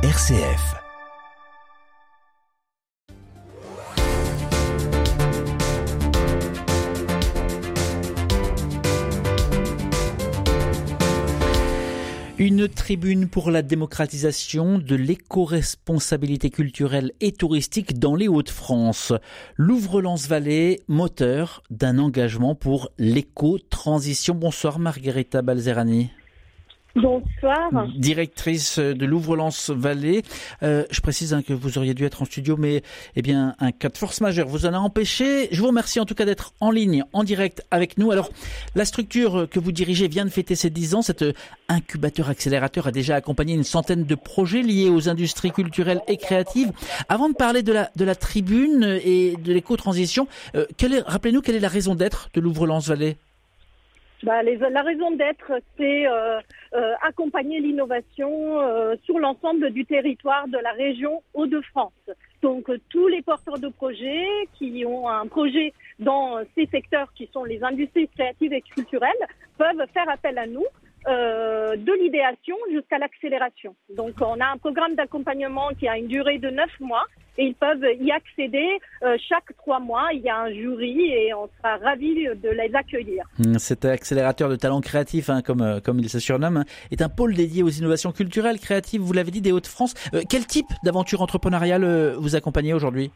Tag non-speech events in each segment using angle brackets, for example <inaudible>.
RCF. Une tribune pour la démocratisation de l'éco-responsabilité culturelle et touristique dans les Hauts-de-France. Louvre-Lens-Vallée, moteur d'un engagement pour l'éco-transition. Bonsoir Margherita Balzerani. Bonsoir. Directrice de Louvre-Lens-Vallée. Euh, je précise hein, que vous auriez dû être en studio, mais eh bien un cas de force majeure vous en a empêché. Je vous remercie en tout cas d'être en ligne, en direct avec nous. Alors, la structure que vous dirigez vient de fêter ses 10 ans. Cet incubateur accélérateur a déjà accompagné une centaine de projets liés aux industries culturelles et créatives. Avant de parler de la, tribune et de l'éco-transition, euh, rappelez-nous quelle est la raison d'être de Louvre-Lens-Vallée? Bah, la raison d'être, c'est euh, euh, accompagner l'innovation euh, sur l'ensemble du territoire de la région Hauts-de-France. Donc tous les porteurs de projets qui ont un projet dans ces secteurs qui sont les industries créatives et culturelles peuvent faire appel à nous euh, de l'idéation jusqu'à l'accélération. Donc on a un programme d'accompagnement qui a une durée de neuf mois et ils peuvent y accéder euh, chaque trois mois. Il y a un jury et on sera ravis de les accueillir. Mmh, cet accélérateur de talents créatifs, hein, comme, euh, comme il se surnomme, est un pôle dédié aux innovations culturelles, créatives, vous l'avez dit, des Hauts-de-France. quel type d'aventure entrepreneuriale vous accompagnez aujourd'hui?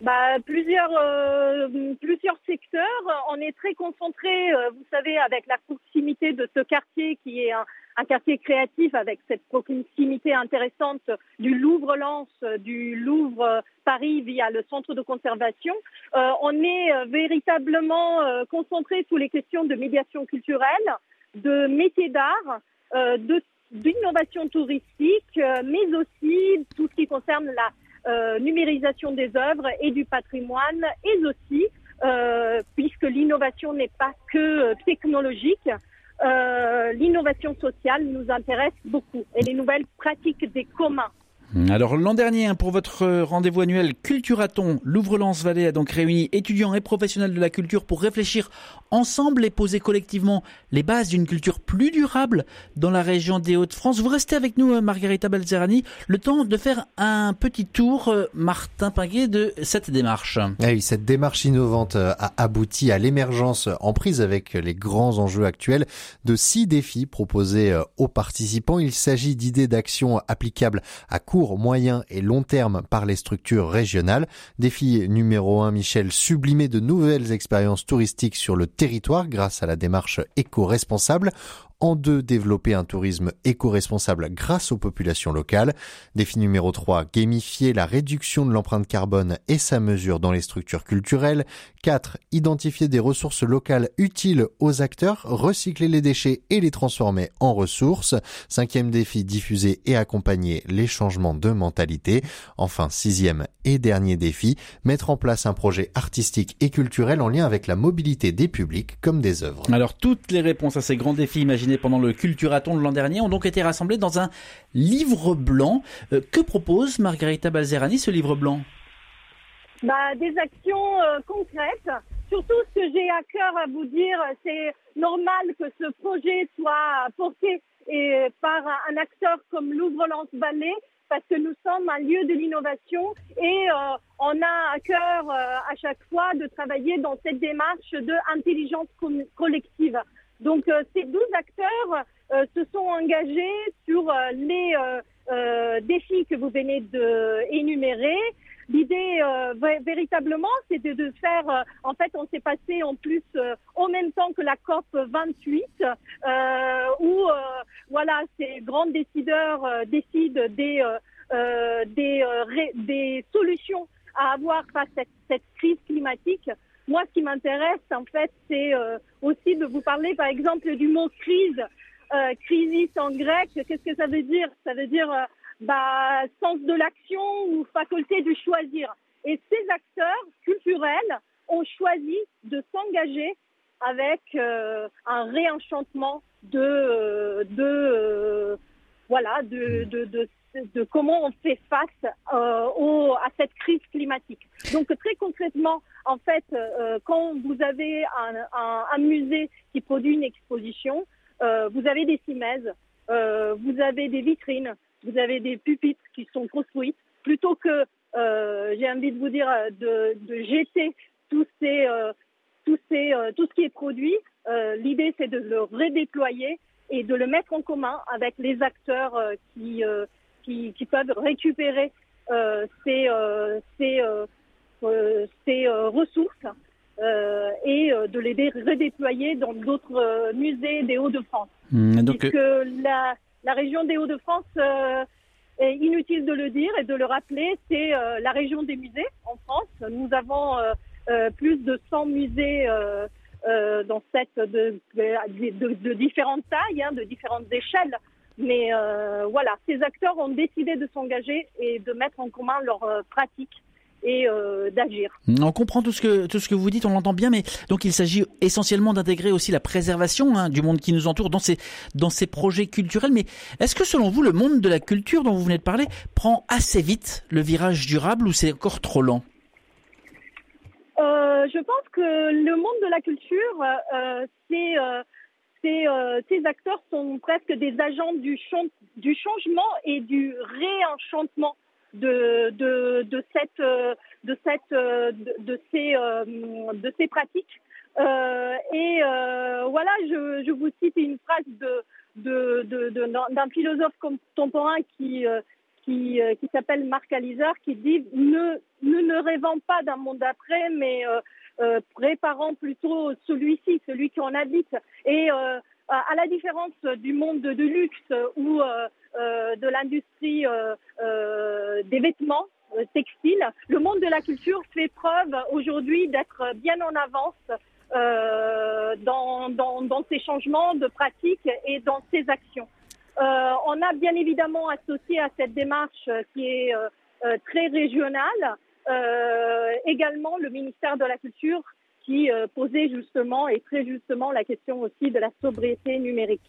Bah, plusieurs, euh, plusieurs secteurs. On est très concentré, euh, vous savez, avec la proximité de ce quartier qui est un, un quartier créatif avec cette proximité intéressante du Louvre-Lens, du Louvre-Paris via le centre de conservation. Euh, on est euh, véritablement concentré sur les questions de médiation culturelle, de métiers d'art, d'innovation touristique, mais aussi tout ce qui concerne la euh, numérisation des œuvres et du patrimoine, et aussi, euh, puisque l'innovation n'est pas que technologique, euh, l'innovation sociale nous intéresse beaucoup. Et les nouvelles pratiques des communs alors l'an dernier, hein, pour votre euh, rendez-vous annuel Culturaton, Louvre-Lens-Vallée a donc réuni étudiants et professionnels de la culture pour réfléchir ensemble et poser collectivement les bases d'une culture plus durable dans la région des Hauts-de-France. Vous restez avec nous, euh, Margarita Balzerani, le temps de faire un petit tour, euh, Martin Pinguet, de cette démarche. Ah oui, cette démarche innovante a abouti à l'émergence en prise avec les grands enjeux actuels de six défis proposés aux participants. Il s'agit d'idées d'action applicables à court moyen et long terme par les structures régionales. Défi numéro 1, Michel, sublimer de nouvelles expériences touristiques sur le territoire grâce à la démarche éco-responsable. En deux, développer un tourisme éco-responsable grâce aux populations locales. Défi numéro 3, gamifier la réduction de l'empreinte carbone et sa mesure dans les structures culturelles. 4. Identifier des ressources locales utiles aux acteurs, recycler les déchets et les transformer en ressources. Cinquième défi, diffuser et accompagner les changements de mentalité. Enfin, sixième et dernier défi, mettre en place un projet artistique et culturel en lien avec la mobilité des publics comme des œuvres. Alors, toutes les réponses à ces grands défis pendant le Culturaton de l'an dernier ont donc été rassemblés dans un livre blanc. Euh, que propose Margarita Balzerani, ce livre blanc bah, Des actions euh, concrètes. Surtout, ce que j'ai à cœur à vous dire, c'est normal que ce projet soit porté et par un acteur comme Louvre-Lens Ballet, parce que nous sommes un lieu de l'innovation et euh, on a à cœur à chaque fois de travailler dans cette démarche de intelligence collective. Donc euh, ces 12 acteurs euh, se sont engagés sur euh, les défis que vous venez d'énumérer. L'idée véritablement, c'est de, faire. en fait, on s'est passé en plus en même temps que la COP 28, où voilà, ces grands décideurs décident des solutions à avoir face à cette crise climatique. Moi, ce qui m'intéresse, en fait, c'est euh, aussi de vous parler, par exemple, du mot crise. Euh, crisis en grec, qu'est-ce que ça veut dire? Ça veut dire euh, bah, sens de l'action ou faculté de choisir. Et ces acteurs culturels ont choisi de s'engager avec un réenchantement de, de voilà, de, de comment on fait face euh, au, à cette crise climatique. Donc très concrètement, en fait, euh, quand vous avez un, un, musée qui produit une exposition, euh, vous avez des cimaises vous avez des vitrines, vous avez des pupitres qui sont construits, plutôt que, j'ai envie de vous dire, de, de jeter tout ce qui est produit. L'idée, c'est de le redéployer et de le mettre en commun avec les acteurs qui, qui, qui, peuvent récupérer ces, ces, ces ressources euh, et euh, de les redéployer dans d'autres euh, musées des Hauts-de-France. Mmh, Puisque la, la, région des Hauts-de-France, est inutile de le dire et de le rappeler, c'est la région des musées en France. Nous avons plus de 100 musées dans cette de, de, de différentes tailles, hein, de différentes échelles. Mais voilà, ces acteurs ont décidé de s'engager et de mettre en commun leurs pratiques et euh, d'agir. On comprend tout ce que tout ce que vous dites, on l'entend bien, mais donc il s'agit essentiellement d'intégrer aussi la préservation hein, du monde qui nous entoure dans ces dans ces projets culturels. Mais est-ce que selon vous, le monde de la culture dont vous venez de parler prend assez vite le virage durable ou c'est encore trop lent? Euh, Je pense que le monde de la culture, euh, c'est ces, ces, acteurs sont presque des agents du, changement et du réenchantement de, ces, euh, pratiques. Euh, et euh, voilà, je, vous cite une phrase d'un philosophe contemporain qui, s'appelle Marc Alizar, qui dit ne, ne, ne rêvons pas d'un monde après, mais euh, préparant plutôt celui-ci, celui qu'on habite. Et euh, à la différence du monde de, luxe ou euh, de l'industrie des vêtements textiles, le monde de la culture fait preuve aujourd'hui d'être bien en avance dans, dans, dans, ces changements de pratiques et dans ces actions. on a bien évidemment associé à cette démarche qui est très régionale également le ministère de la Culture qui euh, posait justement et très justement la question aussi de la sobriété numérique.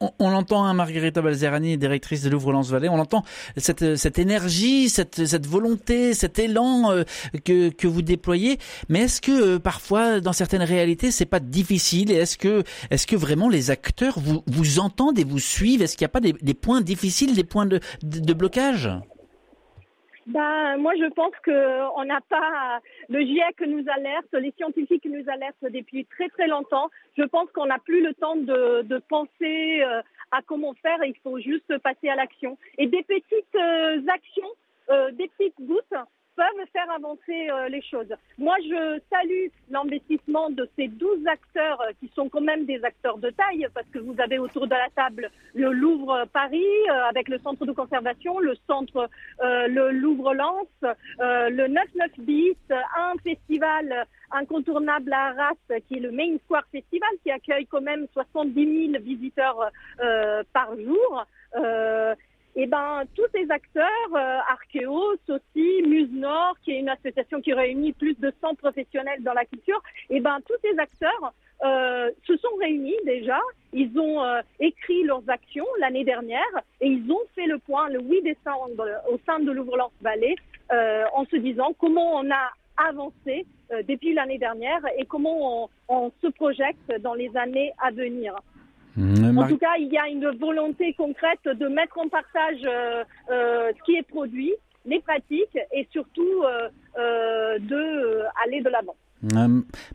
On, on l'entend, hein, Margherita Balzerani, directrice de Louvre-Lens Vallée, on entend cette, cette énergie, cette, cette volonté, cet élan euh, que, que vous déployez. Mais est-ce que euh, parfois, dans certaines réalités, c'est pas difficile? Et est-ce que, est-ce que vraiment les acteurs vous, vous entendent et vous suivent? Est-ce qu'il n'y a pas des, des, points difficiles, des points de, de blocage? Ben, moi, je pense qu'on n'a pas le GIEC nous alerte, les scientifiques nous alertent depuis très très longtemps. Je pense qu'on n'a plus le temps de, de penser euh, à comment faire. Il faut juste passer à l'action. Et des petites euh, actions, euh, des petites gouttes peuvent faire avancer euh, les choses. Moi, je salue l'investissement de ces 12 acteurs euh, qui sont quand même des acteurs de taille parce que vous avez autour de la table le Louvre Paris euh, avec le centre de conservation, le centre le Louvre Lens, le 99 bis, un festival incontournable à Arras qui est le Main Square Festival qui accueille quand même 70 000 visiteurs par jour eh ben tous ces acteurs, euh, Archéos aussi, Muse Nord, qui est une association qui réunit plus de 100 professionnels dans la culture, eh ben tous ces acteurs euh, se sont réunis déjà. Ils ont euh, écrit leurs actions l'année dernière et ils ont fait le point le 8 décembre au sein de l'Ouvre-Lance Vallée euh, en se disant comment on a avancé euh, depuis l'année dernière et comment on, on se projette dans les années à venir. Mmh, en tout cas, il y a une volonté concrète de mettre en partage euh, euh, ce qui est produit, les pratiques et surtout euh, euh de euh, aller de l'avant.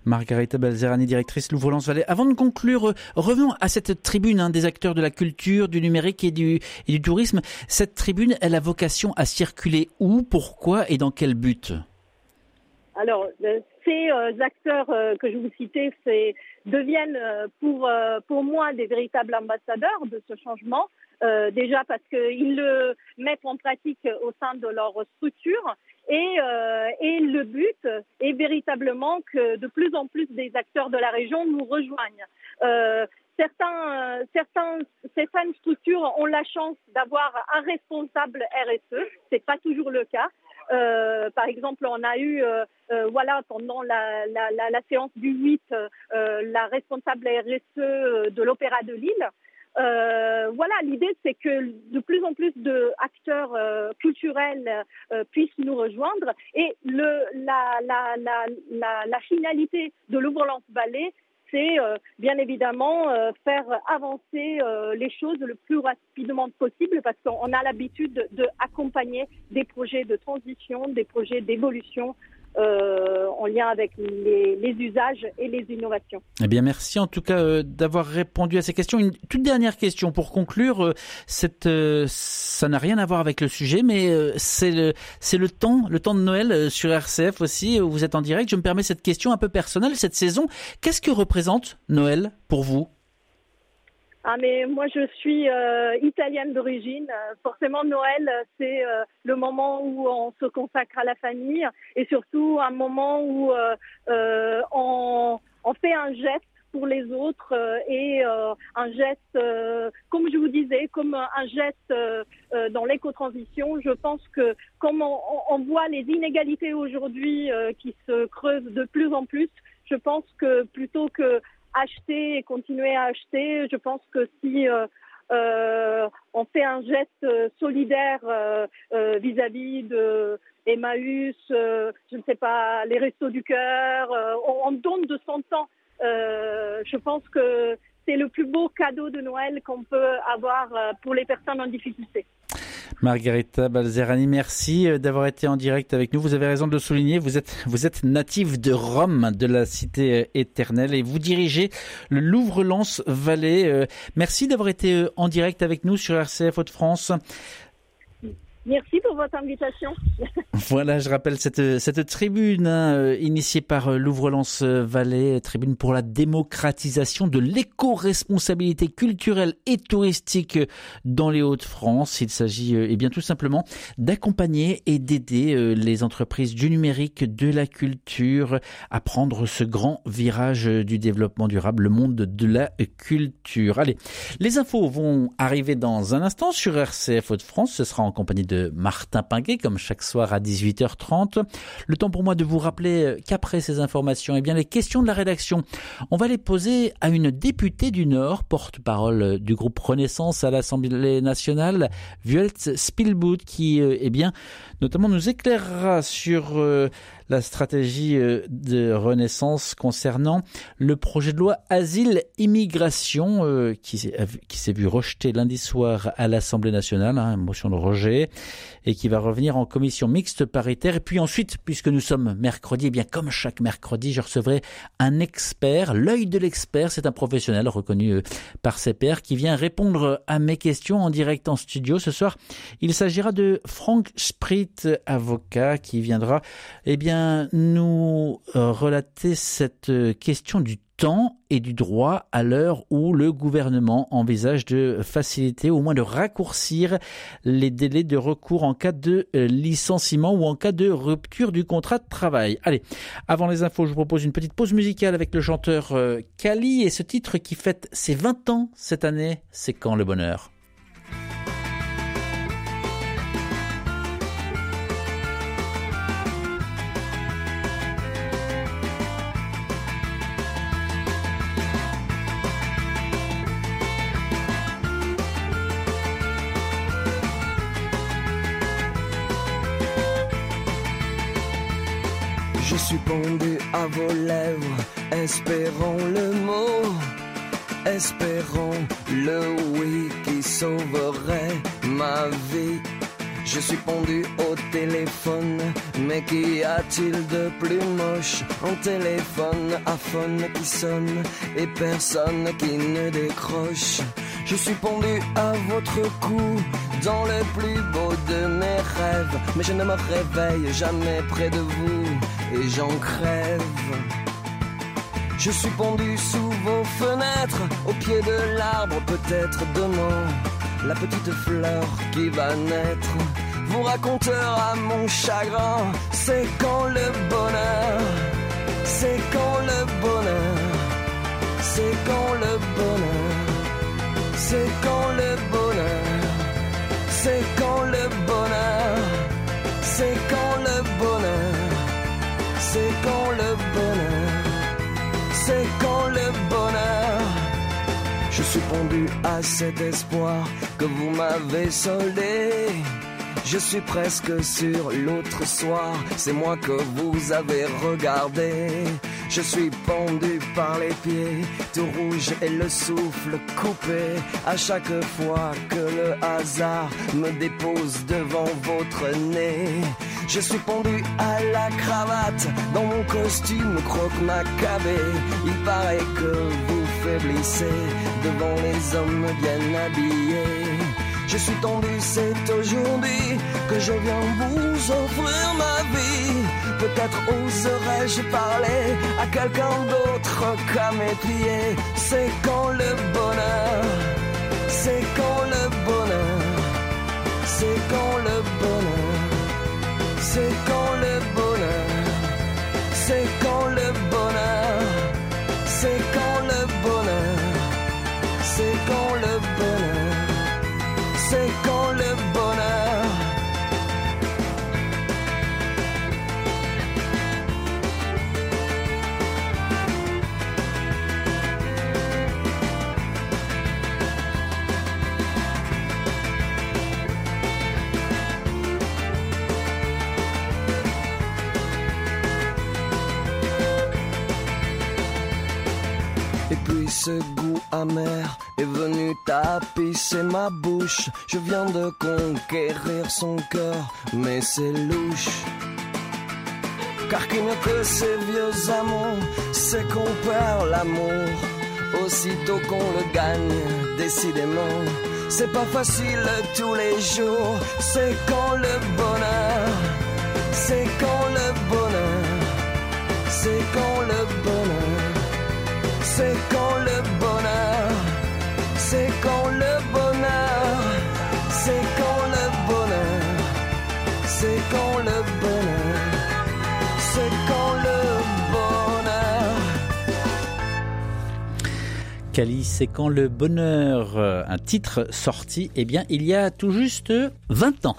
Margarita Balzerani, directrice Louvre-Lens Vallée. Avant de conclure, revenons à cette tribune hein, des acteurs de la culture, du numérique et du, et du tourisme. Cette tribune, elle a vocation à circuler où, pourquoi et dans quel but? Alors, ces acteurs que je vous citais, deviennent euh, pour, euh, moi des véritables ambassadeurs de ce changement. Euh, déjà parce qu'ils le mettent en pratique au sein de leur structure et, euh, le but est véritablement que de plus en plus des acteurs de la région nous rejoignent. Euh, certains, certains, certaines structures ont la chance d'avoir un responsable RSE, c'est pas toujours le cas. Euh, par exemple, on a eu, euh, euh, voilà, pendant la, la, la, séance du 8, euh, la responsable RSE de l'Opéra de Lille. voilà, l'idée c'est que de plus en plus d'acteurs culturels puissent nous rejoindre et le, la finalité de l'Ouvre-Lance Vallée, c'est bien évidemment faire avancer les choses le plus rapidement possible parce qu'on a l'habitude d'accompagner des projets de transition, des projets d'évolution euh, en lien avec les, usages et les innovations. Eh bien, merci en tout cas euh, d'avoir répondu à ces questions. Une toute dernière question pour conclure. Euh, ça n'a rien à voir avec le sujet, mais c'est le, le temps, le temps de Noël sur RCF aussi. Vous êtes en direct. Je me permets cette question un peu personnelle cette saison. Qu'est-ce que représente Noël pour vous? Ah mais moi je suis euh, italienne d'origine. Forcément Noël c'est euh, le moment où on se consacre à la famille et surtout un moment où euh, on, fait un geste pour les autres et un geste, comme je vous disais, comme un geste dans l'éco-transition. Je pense que comme on voit les inégalités aujourd'hui qui se creusent de plus en plus, je pense que plutôt que acheter et continuer à acheter. Je pense que si euh, euh, on fait un geste euh, solidaire vis-à-vis de Emmaüs, je ne sais pas, les restos du cœur, on, donne de son temps. je pense que c'est le plus beau cadeau de Noël qu'on peut avoir pour les personnes en difficulté. Margarita Balzerani, merci euh, d'avoir été en direct avec nous. Vous avez raison de le souligner, vous êtes, vous êtes natif de Rome, de la cité euh, éternelle, et vous dirigez le Louvre-Lens-Vallée. Euh, merci d'avoir été en direct avec nous sur RCF Hauts-de-France. Merci pour votre invitation. <laughs> voilà, je rappelle cette, cette tribune hein, euh, initiée par euh, Louvre-Lens euh, Vallée, tribune pour la démocratisation de l'éco-responsabilité culturelle et touristique dans les Hauts-de-France. Il s'agit eh bien tout simplement d'accompagner et d'aider les entreprises du numérique, de la culture à prendre ce grand virage du développement durable, le monde de la culture. Allez, les infos vont arriver dans un instant sur RCF Hauts-de-France. Ce sera en compagnie de Martin Pinguet, comme chaque soir à 18h30. Le temps pour moi de vous rappeler qu'après ces informations, eh bien, les questions de la rédaction, on va les poser à une députée du Nord, porte-parole du groupe Renaissance à l'Assemblée nationale, Violette Spielboot, qui, euh, eh bien, notamment nous éclairera sur euh, la stratégie euh, de Renaissance concernant le projet de loi Asile-Immigration euh, qui s'est vu rejeté lundi soir à l'Assemblée nationale, hein, motion de rejet, et qui va revenir en commission mixte paritaire. Et puis ensuite, puisque nous sommes mercredi, eh bien comme chaque mercredi, je recevrai un expert. L'œil de l'expert, c'est un professionnel reconnu euh, par ses pairs qui vient répondre à mes questions en direct en studio. Ce soir, il s'agira de Frank Sprit, avocat, qui viendra, eh bien, nous euh, relater cette euh, question du temps et du droit à l'heure où le gouvernement envisage de faciliter, au moins de raccourcir les délais de recours en cas de euh, licenciement ou en cas de rupture du contrat de travail. Allez, avant les infos, je vous propose une petite pause musicale avec le chanteur Kali et ce titre qui fête ses 20 ans cette année, c'est quand le bonheur? Suis pendu à vos lèvres, espérons le mot, espérons le oui qui sauverait ma vie. Je suis pendu au téléphone, mais qu'y a-t-il de plus moche? Un téléphone à phone qui sonne et personne qui ne décroche. Je suis pendu à votre cou dans le plus beau de mes rêves, mais je ne me réveille jamais près de vous et j'en crève. Je suis pendu sous vos fenêtres, au pied de l'arbre, peut-être demain, la petite fleur qui va naître vous racontera mon chagrin. C'est quand le bonheur, c'est quand le bonheur, c'est quand le bonheur, c'est quand le bonheur, c'est quand le bonheur, c'est quand le bonheur c'est quand le bonheur, c'est quand le bonheur. Je suis pendu à cet espoir que vous m'avez soldé. Je suis presque sur l'autre soir, c'est moi que vous avez regardé. Je suis pendu par les pieds, tout rouge et le souffle coupé. À chaque fois que le hasard me dépose devant votre nez. Je suis pendu à la cravate dans mon costume croque macabé. Il paraît que vous faiblissez devant les hommes bien habillés. Je suis tendu, c'est aujourd'hui que je viens vous offrir ma vie. Peut-être oserais-je parler à quelqu'un d'autre qu'à mes pieds. C'est quand le bonheur, c'est quand le bonheur, c'est quand le bonheur, c'est quand le bonheur, c'est Et puis ce goût amer est venu tapisser ma bouche. Je viens de conquérir son cœur, mais c'est louche. Car qui mieux que ces vieux amants, c'est qu'on perd l'amour. Aussitôt qu'on le gagne, décidément, c'est pas facile tous les jours. C'est quand le bonheur, c'est quand le bonheur, c'est quand le bonheur. C'est quand le bonheur, c'est quand le bonheur, c'est quand le bonheur, c'est quand le bonheur, c'est quand le bonheur. Cali, c'est quand le bonheur, euh, un titre sorti, eh bien, il y a tout juste 20 ans.